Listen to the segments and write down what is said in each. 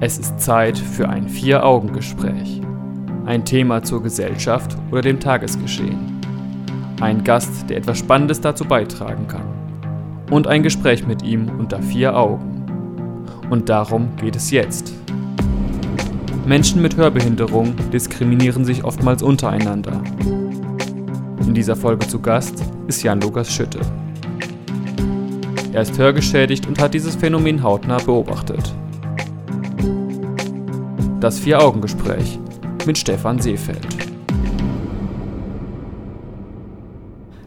Es ist Zeit für ein Vier-Augen-Gespräch. Ein Thema zur Gesellschaft oder dem Tagesgeschehen. Ein Gast, der etwas Spannendes dazu beitragen kann. Und ein Gespräch mit ihm unter vier Augen. Und darum geht es jetzt. Menschen mit Hörbehinderung diskriminieren sich oftmals untereinander. In dieser Folge zu Gast ist Jan-Lukas Schütte. Er ist hörgeschädigt und hat dieses Phänomen hautnah beobachtet. Das Vier-Augen-Gespräch mit Stefan Seefeld.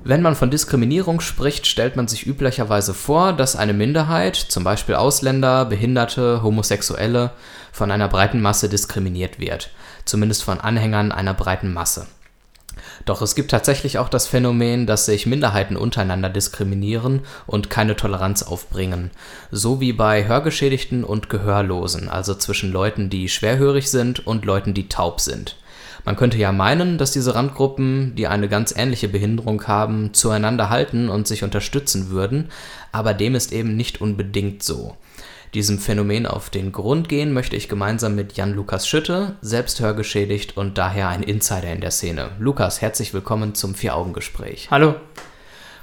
Wenn man von Diskriminierung spricht, stellt man sich üblicherweise vor, dass eine Minderheit, zum Beispiel Ausländer, Behinderte, Homosexuelle, von einer breiten Masse diskriminiert wird, zumindest von Anhängern einer breiten Masse. Doch es gibt tatsächlich auch das Phänomen, dass sich Minderheiten untereinander diskriminieren und keine Toleranz aufbringen. So wie bei Hörgeschädigten und Gehörlosen, also zwischen Leuten, die schwerhörig sind und Leuten, die taub sind. Man könnte ja meinen, dass diese Randgruppen, die eine ganz ähnliche Behinderung haben, zueinander halten und sich unterstützen würden, aber dem ist eben nicht unbedingt so. Diesem Phänomen auf den Grund gehen möchte ich gemeinsam mit Jan-Lukas Schütte, selbst hörgeschädigt und daher ein Insider in der Szene. Lukas, herzlich willkommen zum Vier-Augen-Gespräch. Hallo.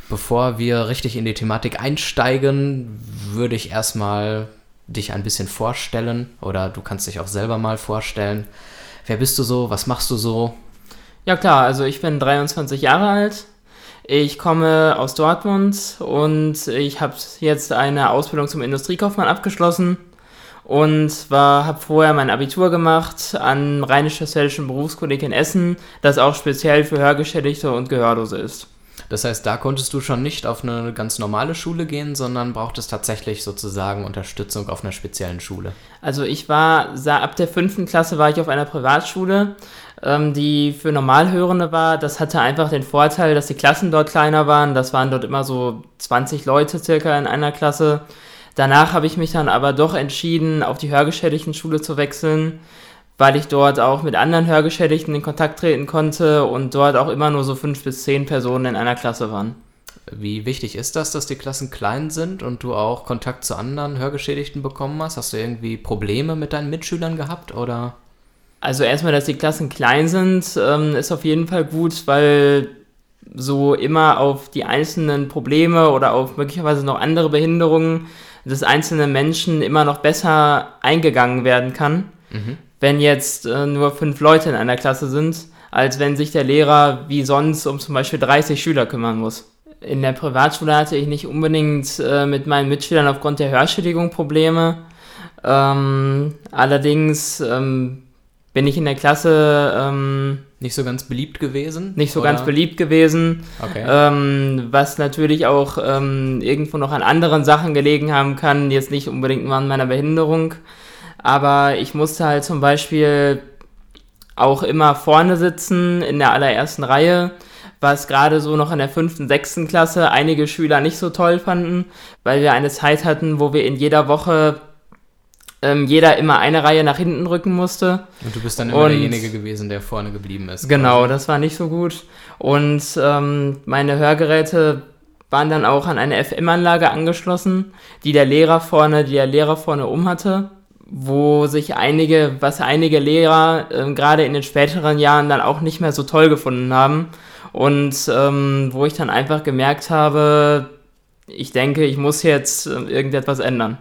Bevor wir richtig in die Thematik einsteigen, würde ich erstmal dich ein bisschen vorstellen oder du kannst dich auch selber mal vorstellen. Wer bist du so? Was machst du so? Ja klar, also ich bin 23 Jahre alt, ich komme aus Dortmund und ich habe jetzt eine Ausbildung zum Industriekaufmann abgeschlossen und habe vorher mein Abitur gemacht an Rheinisch-Westfälischen Berufskolleg in Essen, das auch speziell für Hörgeschädigte und Gehörlose ist. Das heißt, da konntest du schon nicht auf eine ganz normale Schule gehen, sondern brauchtest tatsächlich sozusagen Unterstützung auf einer speziellen Schule. Also ich war, ab der fünften Klasse war ich auf einer Privatschule, ähm, die für Normalhörende war. Das hatte einfach den Vorteil, dass die Klassen dort kleiner waren. Das waren dort immer so 20 Leute circa in einer Klasse. Danach habe ich mich dann aber doch entschieden, auf die hörgeschädigten Schule zu wechseln weil ich dort auch mit anderen Hörgeschädigten in Kontakt treten konnte und dort auch immer nur so fünf bis zehn Personen in einer Klasse waren. Wie wichtig ist das, dass die Klassen klein sind und du auch Kontakt zu anderen Hörgeschädigten bekommen hast? Hast du irgendwie Probleme mit deinen Mitschülern gehabt oder? Also erstmal, dass die Klassen klein sind, ähm, ist auf jeden Fall gut, weil so immer auf die einzelnen Probleme oder auf möglicherweise noch andere Behinderungen des einzelnen Menschen immer noch besser eingegangen werden kann. Mhm wenn jetzt äh, nur fünf Leute in einer Klasse sind, als wenn sich der Lehrer wie sonst um zum Beispiel 30 Schüler kümmern muss. In der Privatschule hatte ich nicht unbedingt äh, mit meinen Mitschülern aufgrund der Hörschädigung Probleme. Ähm, allerdings ähm, bin ich in der Klasse ähm, nicht so ganz beliebt gewesen. Nicht so oder? ganz beliebt gewesen. Okay. Ähm, was natürlich auch ähm, irgendwo noch an anderen Sachen gelegen haben kann, jetzt nicht unbedingt an meiner Behinderung. Aber ich musste halt zum Beispiel auch immer vorne sitzen in der allerersten Reihe, was gerade so noch in der fünften, sechsten Klasse einige Schüler nicht so toll fanden, weil wir eine Zeit hatten, wo wir in jeder Woche ähm, jeder immer eine Reihe nach hinten rücken musste. Und du bist dann immer Und, derjenige gewesen, der vorne geblieben ist. Genau, quasi. das war nicht so gut. Und ähm, meine Hörgeräte waren dann auch an eine FM-Anlage angeschlossen, die der Lehrer vorne, die der Lehrer vorne um hatte wo sich einige, was einige Lehrer äh, gerade in den späteren Jahren dann auch nicht mehr so toll gefunden haben. Und ähm, wo ich dann einfach gemerkt habe, ich denke, ich muss jetzt äh, irgendetwas ändern.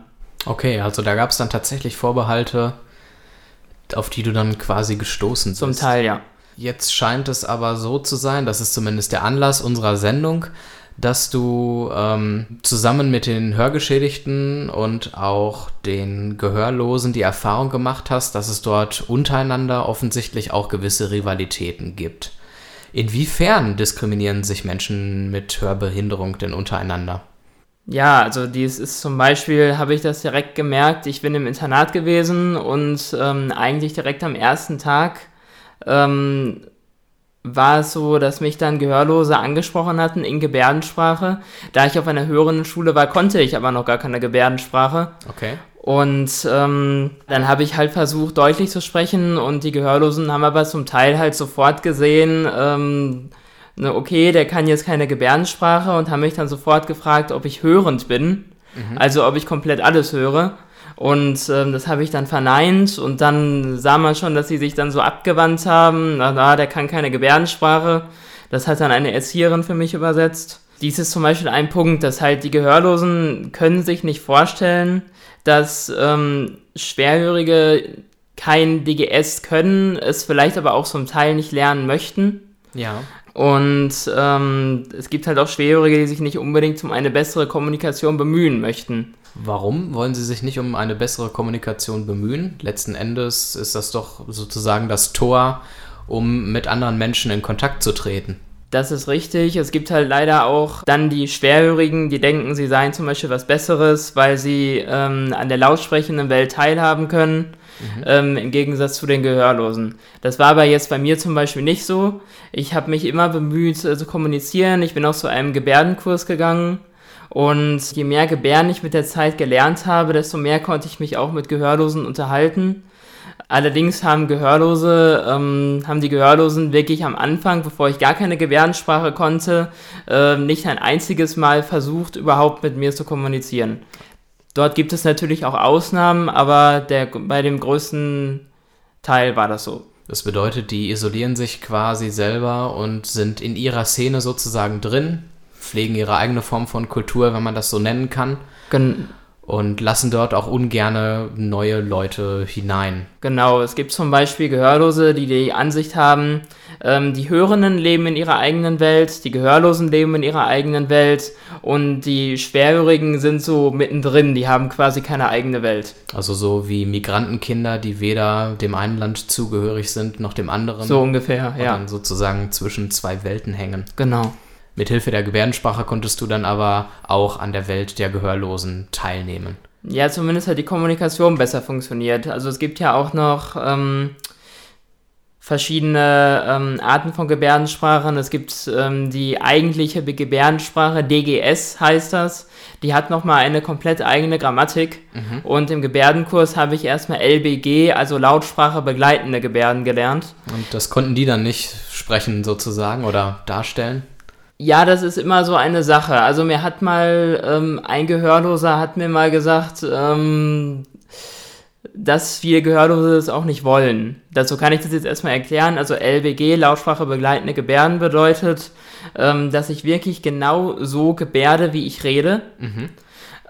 Okay, also da gab es dann tatsächlich Vorbehalte, auf die du dann quasi gestoßen bist. Zum Teil, ja. Jetzt scheint es aber so zu sein, das ist zumindest der Anlass unserer Sendung, dass du ähm, zusammen mit den Hörgeschädigten und auch den Gehörlosen die Erfahrung gemacht hast, dass es dort untereinander offensichtlich auch gewisse Rivalitäten gibt. Inwiefern diskriminieren sich Menschen mit Hörbehinderung denn untereinander? Ja, also dies ist zum Beispiel, habe ich das direkt gemerkt, ich bin im Internat gewesen und ähm, eigentlich direkt am ersten Tag ähm, war es so, dass mich dann Gehörlose angesprochen hatten in Gebärdensprache. Da ich auf einer höheren Schule war, konnte ich aber noch gar keine Gebärdensprache. Okay. Und ähm, dann habe ich halt versucht, deutlich zu sprechen und die Gehörlosen haben aber zum Teil halt sofort gesehen, ähm, ne, okay, der kann jetzt keine Gebärdensprache und haben mich dann sofort gefragt, ob ich hörend bin. Mhm. Also ob ich komplett alles höre. Und ähm, das habe ich dann verneint und dann sah man schon, dass sie sich dann so abgewandt haben. Na, na, der kann keine Gebärdensprache. Das hat dann eine Erzieherin für mich übersetzt. Dies ist zum Beispiel ein Punkt, dass halt die Gehörlosen können sich nicht vorstellen, dass ähm, Schwerhörige kein DGS können, es vielleicht aber auch zum Teil nicht lernen möchten. Ja. Und ähm, es gibt halt auch Schwerhörige, die sich nicht unbedingt um eine bessere Kommunikation bemühen möchten. Warum wollen sie sich nicht um eine bessere Kommunikation bemühen? Letzten Endes ist das doch sozusagen das Tor, um mit anderen Menschen in Kontakt zu treten. Das ist richtig. Es gibt halt leider auch dann die Schwerhörigen, die denken, sie seien zum Beispiel was Besseres, weil sie ähm, an der lautsprechenden Welt teilhaben können, mhm. ähm, im Gegensatz zu den Gehörlosen. Das war aber jetzt bei mir zum Beispiel nicht so. Ich habe mich immer bemüht äh, zu kommunizieren. Ich bin auch zu einem Gebärdenkurs gegangen und je mehr Gebärden ich mit der Zeit gelernt habe, desto mehr konnte ich mich auch mit Gehörlosen unterhalten. Allerdings haben Gehörlose, ähm, haben die Gehörlosen wirklich am Anfang, bevor ich gar keine Gebärdensprache konnte, äh, nicht ein einziges Mal versucht, überhaupt mit mir zu kommunizieren. Dort gibt es natürlich auch Ausnahmen, aber der, bei dem größten Teil war das so. Das bedeutet, die isolieren sich quasi selber und sind in ihrer Szene sozusagen drin, pflegen ihre eigene Form von Kultur, wenn man das so nennen kann. Gen und lassen dort auch ungerne neue Leute hinein. Genau, es gibt zum Beispiel Gehörlose, die die Ansicht haben, ähm, die Hörenden leben in ihrer eigenen Welt, die Gehörlosen leben in ihrer eigenen Welt und die Schwerhörigen sind so mittendrin, die haben quasi keine eigene Welt. Also so wie Migrantenkinder, die weder dem einen Land zugehörig sind noch dem anderen. So ungefähr, ja. Und dann sozusagen zwischen zwei Welten hängen. Genau. Mithilfe der Gebärdensprache konntest du dann aber auch an der Welt der Gehörlosen teilnehmen. Ja, zumindest hat die Kommunikation besser funktioniert. Also es gibt ja auch noch ähm, verschiedene ähm, Arten von Gebärdensprachen. Es gibt ähm, die eigentliche Gebärdensprache, DGS heißt das. Die hat nochmal eine komplett eigene Grammatik. Mhm. Und im Gebärdenkurs habe ich erstmal LBG, also Lautsprache begleitende Gebärden gelernt. Und das konnten die dann nicht sprechen sozusagen oder darstellen? Ja, das ist immer so eine Sache. Also mir hat mal ähm, ein Gehörloser hat mir mal gesagt, ähm, dass viele Gehörlose das auch nicht wollen. Dazu kann ich das jetzt erstmal erklären. Also LBG, Lautsprache begleitende Gebärden, bedeutet, ähm, dass ich wirklich genau so gebärde, wie ich rede. Mhm.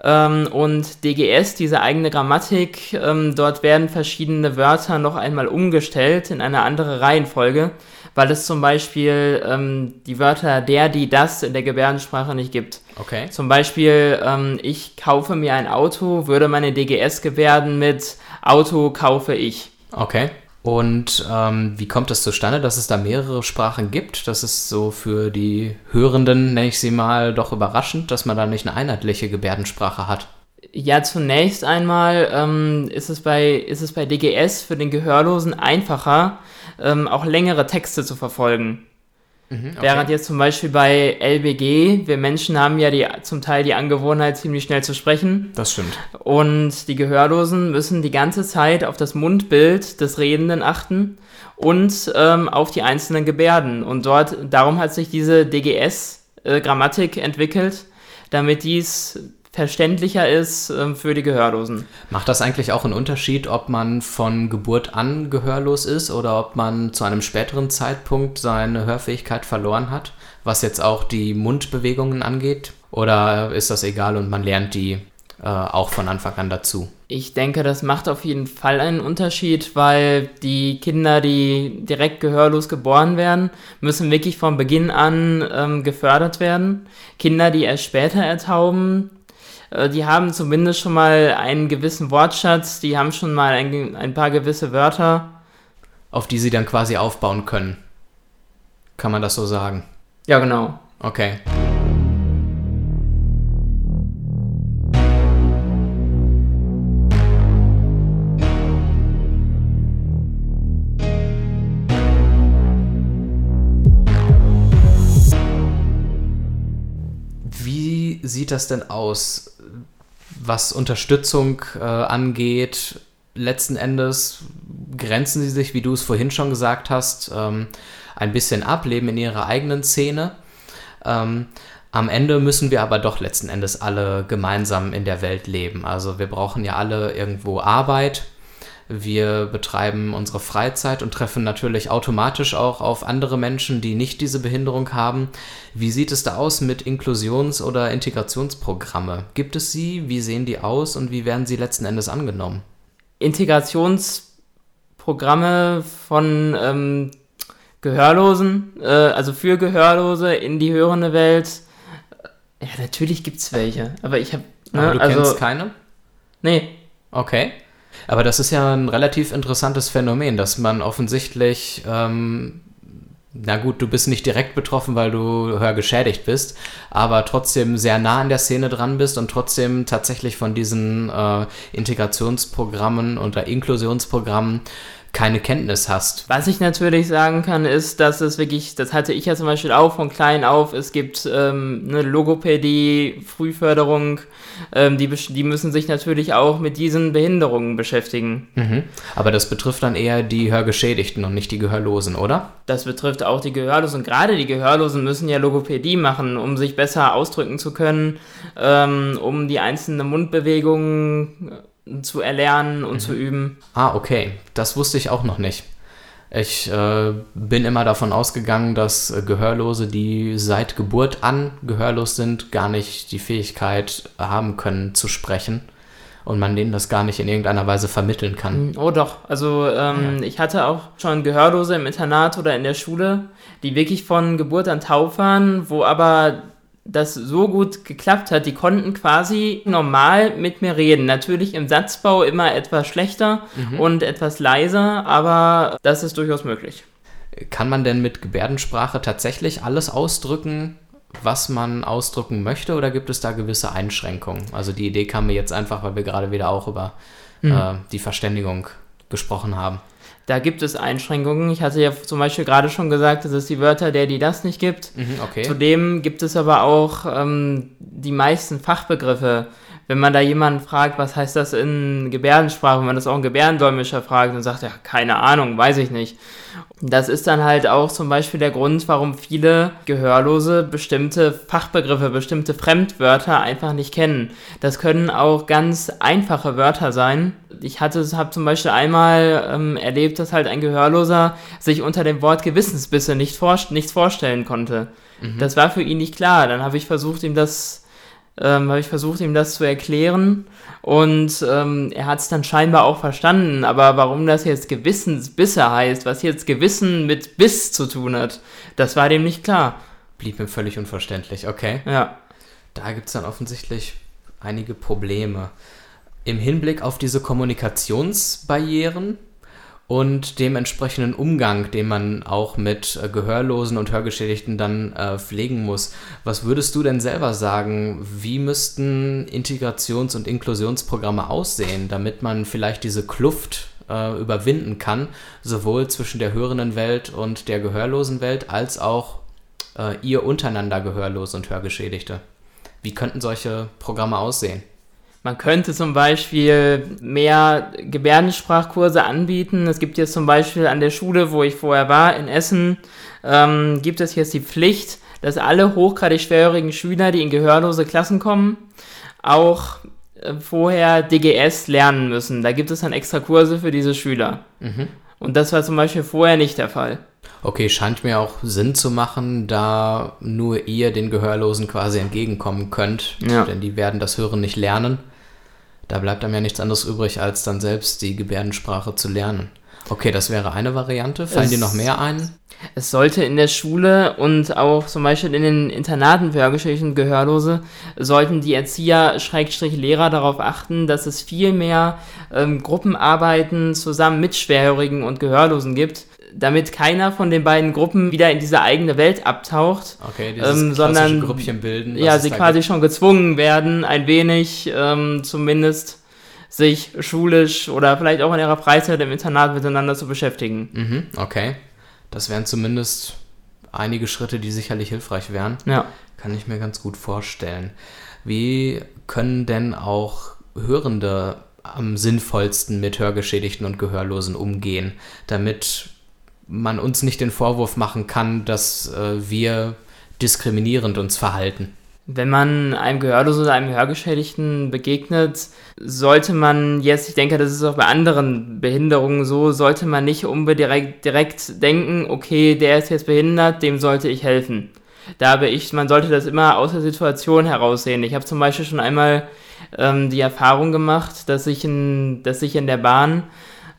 Ähm, und DGS, diese eigene Grammatik, ähm, dort werden verschiedene Wörter noch einmal umgestellt in eine andere Reihenfolge weil es zum Beispiel ähm, die Wörter der, die, das in der Gebärdensprache nicht gibt. Okay. Zum Beispiel, ähm, ich kaufe mir ein Auto, würde meine DGS gebärden mit Auto kaufe ich. Okay. Und ähm, wie kommt es das zustande, dass es da mehrere Sprachen gibt? Das ist so für die Hörenden, nenne ich sie mal, doch überraschend, dass man da nicht eine einheitliche Gebärdensprache hat. Ja, zunächst einmal ähm, ist, es bei, ist es bei DGS für den Gehörlosen einfacher, ähm, auch längere Texte zu verfolgen. Mhm, okay. Während jetzt zum Beispiel bei LBG, wir Menschen haben ja die, zum Teil die Angewohnheit, ziemlich schnell zu sprechen. Das stimmt. Und die Gehörlosen müssen die ganze Zeit auf das Mundbild des Redenden achten und ähm, auf die einzelnen Gebärden. Und dort, darum hat sich diese DGS-Grammatik äh, entwickelt, damit dies verständlicher ist äh, für die Gehörlosen. Macht das eigentlich auch einen Unterschied, ob man von Geburt an gehörlos ist oder ob man zu einem späteren Zeitpunkt seine Hörfähigkeit verloren hat, was jetzt auch die Mundbewegungen angeht? Oder ist das egal und man lernt die äh, auch von Anfang an dazu? Ich denke, das macht auf jeden Fall einen Unterschied, weil die Kinder, die direkt gehörlos geboren werden, müssen wirklich von Beginn an ähm, gefördert werden. Kinder, die erst später ertauben, die haben zumindest schon mal einen gewissen Wortschatz, die haben schon mal ein, ein paar gewisse Wörter. Auf die sie dann quasi aufbauen können. Kann man das so sagen? Ja, genau. Okay. Wie sieht das denn aus? Was Unterstützung äh, angeht, letzten Endes grenzen sie sich, wie du es vorhin schon gesagt hast, ähm, ein bisschen ab, leben in ihrer eigenen Szene. Ähm, Am Ende müssen wir aber doch letzten Endes alle gemeinsam in der Welt leben. Also wir brauchen ja alle irgendwo Arbeit. Wir betreiben unsere Freizeit und treffen natürlich automatisch auch auf andere Menschen, die nicht diese Behinderung haben. Wie sieht es da aus mit Inklusions- oder Integrationsprogramme? Gibt es sie? Wie sehen die aus und wie werden sie letzten Endes angenommen? Integrationsprogramme von ähm, Gehörlosen, äh, also für Gehörlose in die hörende Welt. Ja, natürlich gibt es welche, aber ich habe. Ne, aber du also, kennst keine? Nee. Okay. Aber das ist ja ein relativ interessantes Phänomen, dass man offensichtlich, ähm, na gut, du bist nicht direkt betroffen, weil du hörgeschädigt bist, aber trotzdem sehr nah an der Szene dran bist und trotzdem tatsächlich von diesen äh, Integrationsprogrammen oder Inklusionsprogrammen keine Kenntnis hast. Was ich natürlich sagen kann, ist, dass es wirklich, das hatte ich ja zum Beispiel auch von klein auf, es gibt ähm, eine Logopädie, Frühförderung, ähm, die, die müssen sich natürlich auch mit diesen Behinderungen beschäftigen. Mhm. Aber das betrifft dann eher die Hörgeschädigten und nicht die Gehörlosen, oder? Das betrifft auch die Gehörlosen. Gerade die Gehörlosen müssen ja Logopädie machen, um sich besser ausdrücken zu können, ähm, um die einzelnen Mundbewegungen zu erlernen und mhm. zu üben. Ah, okay. Das wusste ich auch noch nicht. Ich äh, bin immer davon ausgegangen, dass äh, Gehörlose, die seit Geburt an gehörlos sind, gar nicht die Fähigkeit haben können zu sprechen und man denen das gar nicht in irgendeiner Weise vermitteln kann. Oh doch, also ähm, ja. ich hatte auch schon Gehörlose im Internat oder in der Schule, die wirklich von Geburt an taub waren, wo aber das so gut geklappt hat. Die konnten quasi normal mit mir reden. Natürlich im Satzbau immer etwas schlechter mhm. und etwas leiser, aber das ist durchaus möglich. Kann man denn mit Gebärdensprache tatsächlich alles ausdrücken, was man ausdrücken möchte, oder gibt es da gewisse Einschränkungen? Also die Idee kam mir jetzt einfach, weil wir gerade wieder auch über mhm. äh, die Verständigung gesprochen haben. Da gibt es Einschränkungen. Ich hatte ja zum Beispiel gerade schon gesagt, dass es die Wörter der, die das nicht gibt. Mhm, okay. Zudem gibt es aber auch ähm, die meisten Fachbegriffe. Wenn man da jemanden fragt, was heißt das in Gebärdensprache, wenn man das auch einen Gebärdendolmetscher fragt und sagt, ja, keine Ahnung, weiß ich nicht. Das ist dann halt auch zum Beispiel der Grund, warum viele Gehörlose bestimmte Fachbegriffe, bestimmte Fremdwörter einfach nicht kennen. Das können auch ganz einfache Wörter sein. Ich hatte, habe zum Beispiel einmal ähm, erlebt, dass halt ein Gehörloser sich unter dem Wort Gewissensbisse nicht vor, nichts vorstellen konnte. Mhm. Das war für ihn nicht klar. Dann habe ich versucht, ihm das ähm, habe ich versucht, ihm das zu erklären und ähm, er hat es dann scheinbar auch verstanden. Aber warum das jetzt Gewissensbisse heißt, was jetzt Gewissen mit Biss zu tun hat, das war dem nicht klar. Blieb mir völlig unverständlich, okay. Ja. Da gibt es dann offensichtlich einige Probleme. Im Hinblick auf diese Kommunikationsbarrieren und dem entsprechenden Umgang, den man auch mit äh, Gehörlosen und Hörgeschädigten dann äh, pflegen muss. Was würdest du denn selber sagen, wie müssten Integrations- und Inklusionsprogramme aussehen, damit man vielleicht diese Kluft äh, überwinden kann, sowohl zwischen der hörenden Welt und der gehörlosen Welt, als auch äh, ihr untereinander Gehörlose und Hörgeschädigte? Wie könnten solche Programme aussehen? Man könnte zum Beispiel mehr Gebärdensprachkurse anbieten. Es gibt jetzt zum Beispiel an der Schule, wo ich vorher war, in Essen, ähm, gibt es jetzt die Pflicht, dass alle hochgradig schwerhörigen Schüler, die in gehörlose Klassen kommen, auch äh, vorher DGS lernen müssen. Da gibt es dann extra Kurse für diese Schüler. Mhm. Und das war zum Beispiel vorher nicht der Fall. Okay, scheint mir auch Sinn zu machen, da nur ihr den Gehörlosen quasi entgegenkommen könnt, ja. denn die werden das Hören nicht lernen. Da bleibt einem ja nichts anderes übrig, als dann selbst die Gebärdensprache zu lernen. Okay, das wäre eine Variante. Fallen es, dir noch mehr ein? Es sollte in der Schule und auch zum Beispiel in den Internaten für Hörgeschädigte Gehörlose, sollten die Erzieher, Schrägstrich Lehrer darauf achten, dass es viel mehr ähm, Gruppenarbeiten zusammen mit Schwerhörigen und Gehörlosen gibt, damit keiner von den beiden Gruppen wieder in diese eigene Welt abtaucht, okay, ähm, sondern Grüppchen bilden, ja, sie quasi gibt. schon gezwungen werden, ein wenig ähm, zumindest sich schulisch oder vielleicht auch in ihrer Freizeit im Internat miteinander zu beschäftigen. Mhm, okay, das wären zumindest einige Schritte, die sicherlich hilfreich wären. Ja. Kann ich mir ganz gut vorstellen. Wie können denn auch Hörende am sinnvollsten mit Hörgeschädigten und Gehörlosen umgehen, damit man uns nicht den Vorwurf machen kann, dass äh, wir diskriminierend uns verhalten. Wenn man einem Gehörlosen oder einem Hörgeschädigten begegnet, sollte man jetzt, ich denke, das ist auch bei anderen Behinderungen so, sollte man nicht unbedingt direkt denken, okay, der ist jetzt behindert, dem sollte ich helfen. Da habe ich, man sollte das immer aus der Situation heraussehen. Ich habe zum Beispiel schon einmal ähm, die Erfahrung gemacht, dass ich in, dass ich in der Bahn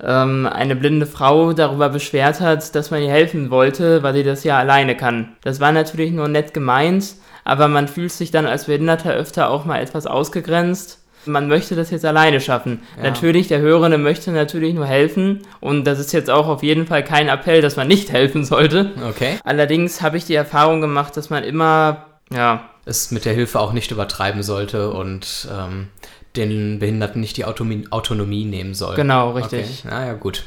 ähm, eine blinde Frau darüber beschwert hat, dass man ihr helfen wollte, weil sie das ja alleine kann. Das war natürlich nur nett gemeint, aber man fühlt sich dann als Behinderter öfter auch mal etwas ausgegrenzt. Man möchte das jetzt alleine schaffen. Ja. Natürlich, der Hörende möchte natürlich nur helfen und das ist jetzt auch auf jeden Fall kein Appell, dass man nicht helfen sollte. Okay. Allerdings habe ich die Erfahrung gemacht, dass man immer, ja. Es mit der Hilfe auch nicht übertreiben sollte und ähm, den Behinderten nicht die Autonomie, Autonomie nehmen soll. Genau, richtig. Okay. Naja, gut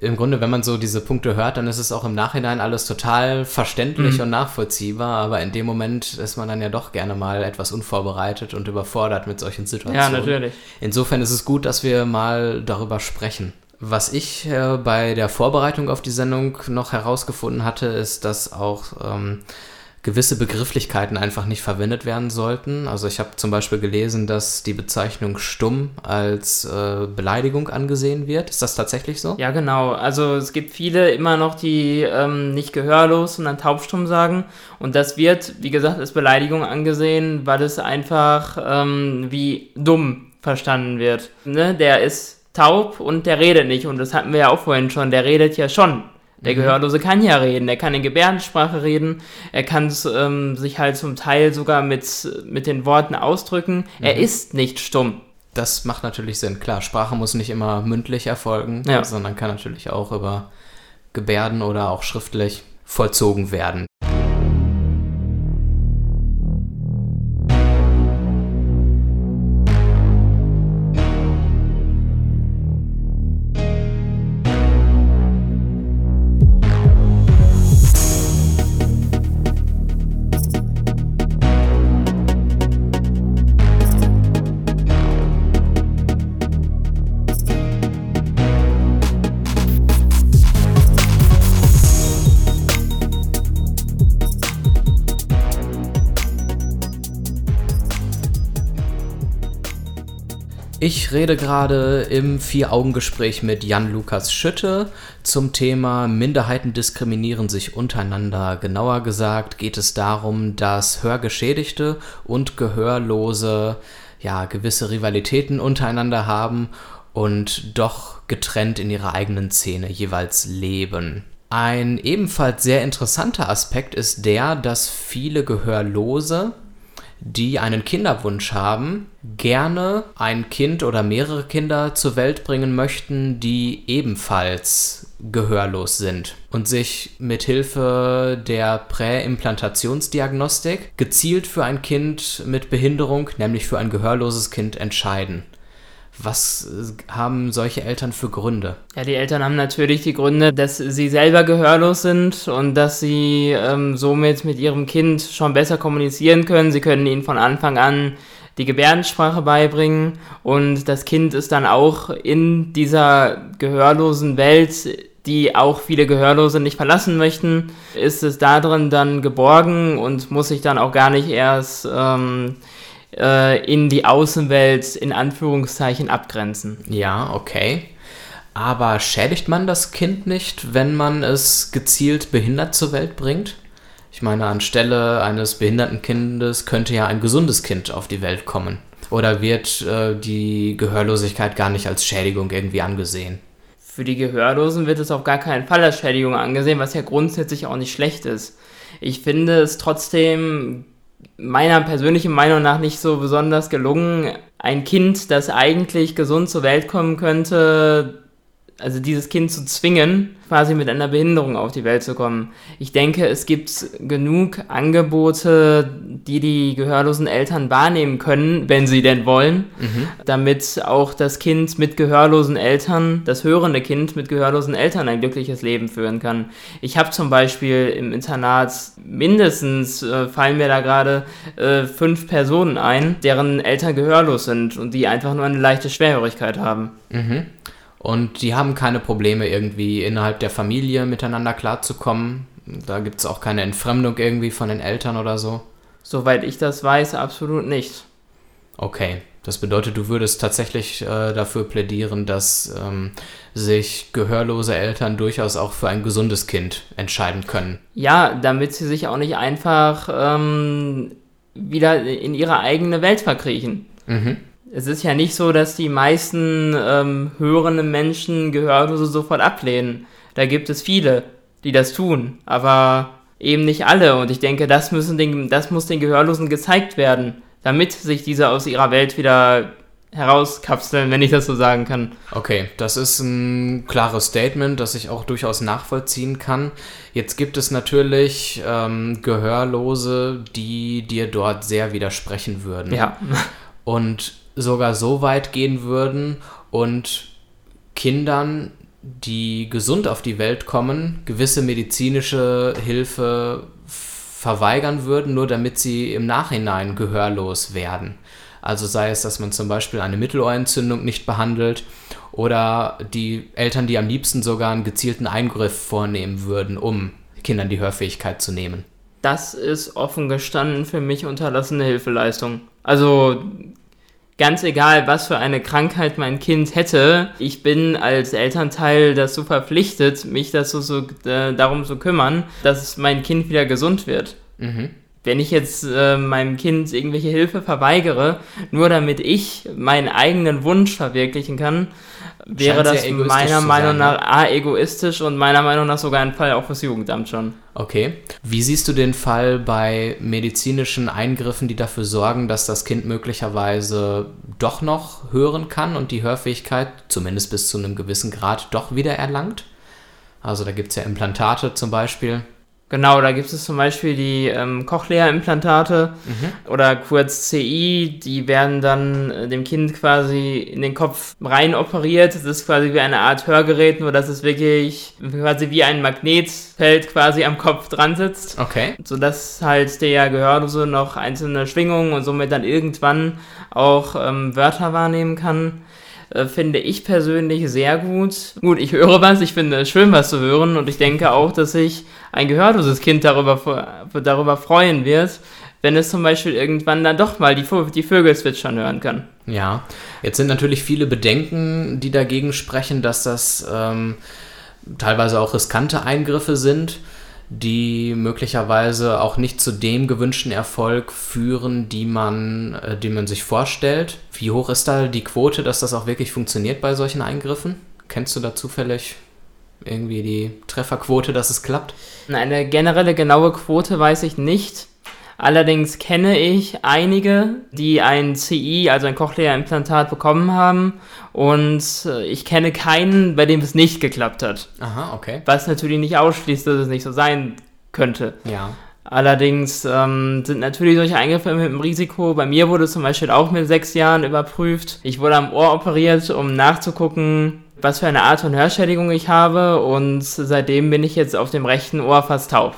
im Grunde, wenn man so diese Punkte hört, dann ist es auch im Nachhinein alles total verständlich mhm. und nachvollziehbar, aber in dem Moment ist man dann ja doch gerne mal etwas unvorbereitet und überfordert mit solchen Situationen. Ja, natürlich. Insofern ist es gut, dass wir mal darüber sprechen. Was ich äh, bei der Vorbereitung auf die Sendung noch herausgefunden hatte, ist, dass auch ähm, gewisse Begrifflichkeiten einfach nicht verwendet werden sollten. Also ich habe zum Beispiel gelesen, dass die Bezeichnung stumm als äh, Beleidigung angesehen wird. Ist das tatsächlich so? Ja, genau. Also es gibt viele immer noch, die ähm, nicht gehörlos, sondern taubstumm sagen. Und das wird, wie gesagt, als Beleidigung angesehen, weil es einfach ähm, wie dumm verstanden wird. Ne? Der ist taub und der redet nicht. Und das hatten wir ja auch vorhin schon. Der redet ja schon. Der mhm. Gehörlose kann ja reden, er kann in Gebärdensprache reden, er kann ähm, sich halt zum Teil sogar mit, mit den Worten ausdrücken. Mhm. Er ist nicht stumm. Das macht natürlich Sinn. Klar, Sprache muss nicht immer mündlich erfolgen, ja. sondern kann natürlich auch über Gebärden oder auch schriftlich vollzogen werden. Ich rede gerade im Vier-Augen-Gespräch mit Jan-Lukas Schütte zum Thema Minderheiten diskriminieren sich untereinander. Genauer gesagt geht es darum, dass Hörgeschädigte und Gehörlose ja gewisse Rivalitäten untereinander haben und doch getrennt in ihrer eigenen Szene jeweils leben. Ein ebenfalls sehr interessanter Aspekt ist der, dass viele Gehörlose die einen Kinderwunsch haben, gerne ein Kind oder mehrere Kinder zur Welt bringen möchten, die ebenfalls gehörlos sind und sich mit Hilfe der Präimplantationsdiagnostik gezielt für ein Kind mit Behinderung, nämlich für ein gehörloses Kind entscheiden. Was äh, haben solche Eltern für Gründe? Ja, die Eltern haben natürlich die Gründe, dass sie selber gehörlos sind und dass sie ähm, somit mit ihrem Kind schon besser kommunizieren können. Sie können ihnen von Anfang an die Gebärdensprache beibringen und das Kind ist dann auch in dieser gehörlosen Welt, die auch viele Gehörlose nicht verlassen möchten, ist es darin dann geborgen und muss sich dann auch gar nicht erst ähm, äh, in die Außenwelt in Anführungszeichen abgrenzen. Ja, okay. Aber schädigt man das Kind nicht, wenn man es gezielt behindert zur Welt bringt? Ich meine, anstelle eines behinderten Kindes könnte ja ein gesundes Kind auf die Welt kommen. Oder wird äh, die Gehörlosigkeit gar nicht als Schädigung irgendwie angesehen? Für die Gehörlosen wird es auf gar keinen Fall als Schädigung angesehen, was ja grundsätzlich auch nicht schlecht ist. Ich finde es trotzdem meiner persönlichen Meinung nach nicht so besonders gelungen, ein Kind, das eigentlich gesund zur Welt kommen könnte, also dieses Kind zu zwingen, quasi mit einer Behinderung auf die Welt zu kommen. Ich denke, es gibt genug Angebote, die die gehörlosen Eltern wahrnehmen können, wenn sie denn wollen, mhm. damit auch das Kind mit gehörlosen Eltern, das hörende Kind mit gehörlosen Eltern ein glückliches Leben führen kann. Ich habe zum Beispiel im Internat mindestens, äh, fallen mir da gerade äh, fünf Personen ein, deren Eltern gehörlos sind und die einfach nur eine leichte Schwerhörigkeit haben. Mhm. Und die haben keine Probleme, irgendwie innerhalb der Familie miteinander klarzukommen. Da gibt es auch keine Entfremdung irgendwie von den Eltern oder so. Soweit ich das weiß, absolut nicht. Okay, das bedeutet, du würdest tatsächlich äh, dafür plädieren, dass ähm, sich gehörlose Eltern durchaus auch für ein gesundes Kind entscheiden können. Ja, damit sie sich auch nicht einfach ähm, wieder in ihre eigene Welt verkriechen. Mhm. Es ist ja nicht so, dass die meisten ähm, hörenden Menschen Gehörlose sofort ablehnen. Da gibt es viele, die das tun, aber eben nicht alle. Und ich denke, das, müssen den, das muss den Gehörlosen gezeigt werden, damit sich diese aus ihrer Welt wieder herauskapseln, wenn ich das so sagen kann. Okay, das ist ein klares Statement, das ich auch durchaus nachvollziehen kann. Jetzt gibt es natürlich ähm, Gehörlose, die dir dort sehr widersprechen würden. Ja. Und sogar so weit gehen würden und Kindern, die gesund auf die Welt kommen, gewisse medizinische Hilfe verweigern würden, nur damit sie im Nachhinein gehörlos werden. Also sei es, dass man zum Beispiel eine Mittelohrentzündung nicht behandelt oder die Eltern, die am liebsten sogar einen gezielten Eingriff vornehmen würden, um Kindern die Hörfähigkeit zu nehmen. Das ist offen gestanden für mich unterlassene Hilfeleistung. Also ganz egal, was für eine Krankheit mein Kind hätte, ich bin als Elternteil dazu verpflichtet, mich dazu so, äh, darum zu kümmern, dass mein Kind wieder gesund wird. Mhm wenn ich jetzt äh, meinem Kind irgendwelche Hilfe verweigere, nur damit ich meinen eigenen Wunsch verwirklichen kann, wäre das meiner Meinung nach A, egoistisch und meiner Meinung nach sogar ein Fall auch fürs Jugendamt schon. Okay. Wie siehst du den Fall bei medizinischen Eingriffen, die dafür sorgen, dass das Kind möglicherweise doch noch hören kann und die Hörfähigkeit, zumindest bis zu einem gewissen Grad, doch wieder erlangt? Also da gibt es ja Implantate zum Beispiel. Genau, da gibt es zum Beispiel die ähm, Cochlea-Implantate mhm. oder kurz CI, die werden dann äh, dem Kind quasi in den Kopf rein operiert. Das ist quasi wie eine Art Hörgerät, nur dass es wirklich quasi wie ein Magnetfeld quasi am Kopf dran sitzt. Okay. Sodass halt der Gehörlose noch einzelne Schwingungen und somit dann irgendwann auch ähm, Wörter wahrnehmen kann. Äh, finde ich persönlich sehr gut. Gut, ich höre was, ich finde es schön, was zu hören und ich denke auch, dass sich ein gehörloses Kind darüber, darüber freuen wird, wenn es zum Beispiel irgendwann dann doch mal die, die Vögel zwitschern hören kann. Ja, jetzt sind natürlich viele Bedenken, die dagegen sprechen, dass das ähm, teilweise auch riskante Eingriffe sind die möglicherweise auch nicht zu dem gewünschten Erfolg führen, die man, äh, den man sich vorstellt. Wie hoch ist da die Quote, dass das auch wirklich funktioniert bei solchen Eingriffen? Kennst du da zufällig irgendwie die Trefferquote, dass es klappt? Eine generelle genaue Quote weiß ich nicht. Allerdings kenne ich einige, die ein CI, also ein Cochlea-Implantat bekommen haben und äh, ich kenne keinen, bei dem es nicht geklappt hat. Aha, okay. Was natürlich nicht ausschließt, dass es nicht so sein könnte. Ja. Allerdings ähm, sind natürlich solche Eingriffe mit dem Risiko. Bei mir wurde zum Beispiel auch mit sechs Jahren überprüft. Ich wurde am Ohr operiert, um nachzugucken, was für eine Art von Hörschädigung ich habe. Und seitdem bin ich jetzt auf dem rechten Ohr fast taub.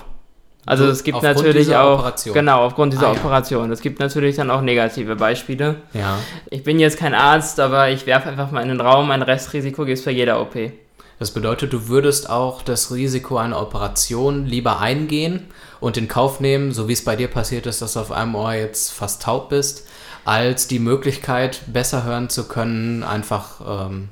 Also es gibt aufgrund natürlich auch Operation. genau aufgrund dieser ah, Operation. Ja. Es gibt natürlich dann auch negative Beispiele. Ja. Ich bin jetzt kein Arzt, aber ich werfe einfach mal in den Raum. Ein Restrisiko gibt es für jeder OP. Das bedeutet, du würdest auch das Risiko einer Operation lieber eingehen und in Kauf nehmen, so wie es bei dir passiert ist, dass du auf einem Ohr jetzt fast taub bist, als die Möglichkeit, besser hören zu können, einfach ähm,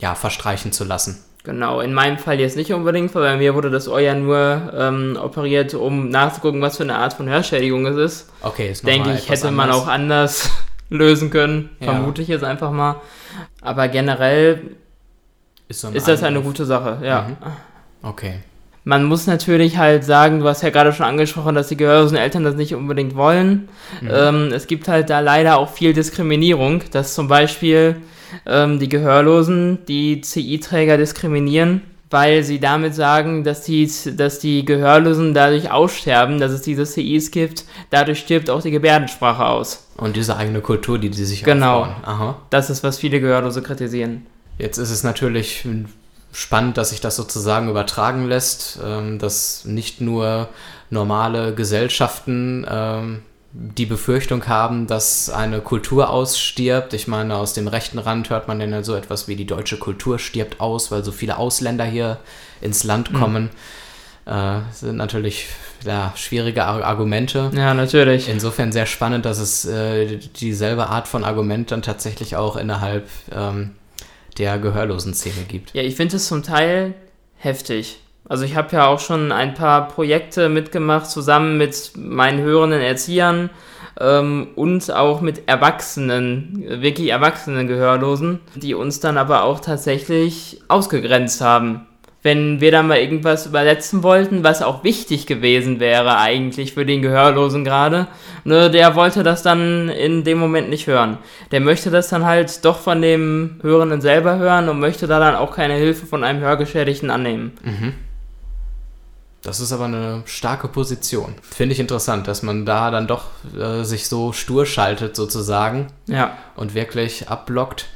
ja, verstreichen zu lassen. Genau, in meinem Fall jetzt nicht unbedingt, weil bei mir wurde das Ohr ja nur ähm, operiert, um nachzugucken, was für eine Art von Hörschädigung es ist. Okay, ist Denke ich, hätte man auch anders lösen können, ja. vermute ich jetzt einfach mal. Aber generell ist, so ist das eine gute Sache, ja. Mhm. Okay. Man muss natürlich halt sagen, du hast ja gerade schon angesprochen, dass die gehörlosen Eltern das nicht unbedingt wollen. Mhm. Ähm, es gibt halt da leider auch viel Diskriminierung, dass zum Beispiel ähm, die Gehörlosen die CI-Träger diskriminieren, weil sie damit sagen, dass die, dass die Gehörlosen dadurch aussterben, dass es diese CIs gibt. Dadurch stirbt auch die Gebärdensprache aus. Und diese eigene Kultur, die die sich genau. aufbauen. Genau. Das ist, was viele Gehörlose kritisieren. Jetzt ist es natürlich spannend, dass sich das sozusagen übertragen lässt, ähm, dass nicht nur normale Gesellschaften ähm, die Befürchtung haben, dass eine Kultur ausstirbt. Ich meine, aus dem rechten Rand hört man ja so etwas wie die deutsche Kultur stirbt aus, weil so viele Ausländer hier ins Land mhm. kommen. Mhm. Äh, sind natürlich ja, schwierige Argumente. Ja, natürlich. Insofern sehr spannend, dass es äh, dieselbe Art von Argument dann tatsächlich auch innerhalb ähm, der gehörlosen Szene gibt. Ja, ich finde es zum Teil heftig. Also ich habe ja auch schon ein paar Projekte mitgemacht, zusammen mit meinen hörenden Erziehern ähm, und auch mit Erwachsenen, wirklich erwachsenen Gehörlosen, die uns dann aber auch tatsächlich ausgegrenzt haben wenn wir dann mal irgendwas übersetzen wollten, was auch wichtig gewesen wäre eigentlich für den Gehörlosen gerade, ne, der wollte das dann in dem Moment nicht hören. Der möchte das dann halt doch von dem Hörenden selber hören und möchte da dann auch keine Hilfe von einem Hörgeschädigten annehmen. Mhm. Das ist aber eine starke Position. Finde ich interessant, dass man da dann doch äh, sich so stur schaltet sozusagen. Ja. Und wirklich abblockt.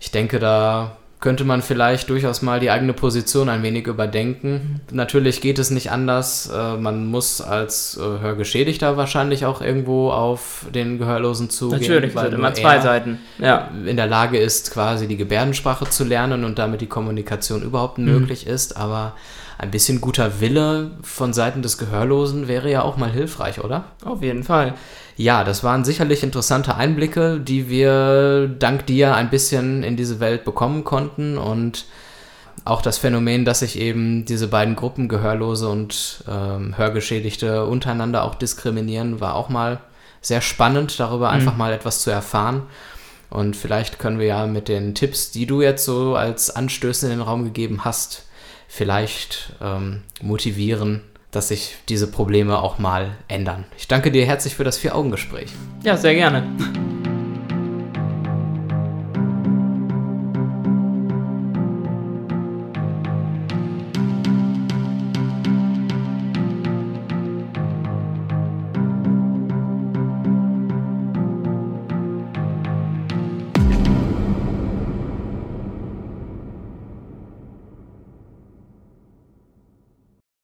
Ich denke, da könnte man vielleicht durchaus mal die eigene Position ein wenig überdenken. Natürlich geht es nicht anders. Äh, man muss als äh, Hörgeschädigter wahrscheinlich auch irgendwo auf den Gehörlosen zugehen. Natürlich, weil immer zwei Seiten. Ja. In der Lage ist, quasi die Gebärdensprache zu lernen und damit die Kommunikation überhaupt mhm. möglich ist. Aber ein bisschen guter Wille von Seiten des Gehörlosen wäre ja auch mal hilfreich, oder? Auf jeden Fall. Ja, das waren sicherlich interessante Einblicke, die wir dank dir ein bisschen in diese Welt bekommen konnten und auch das Phänomen, dass sich eben diese beiden Gruppen, Gehörlose und ähm, Hörgeschädigte, untereinander auch diskriminieren, war auch mal sehr spannend, darüber mhm. einfach mal etwas zu erfahren. Und vielleicht können wir ja mit den Tipps, die du jetzt so als Anstöße in den Raum gegeben hast, vielleicht ähm, motivieren, dass sich diese Probleme auch mal ändern. Ich danke dir herzlich für das Vier-Augen-Gespräch. Ja, sehr gerne.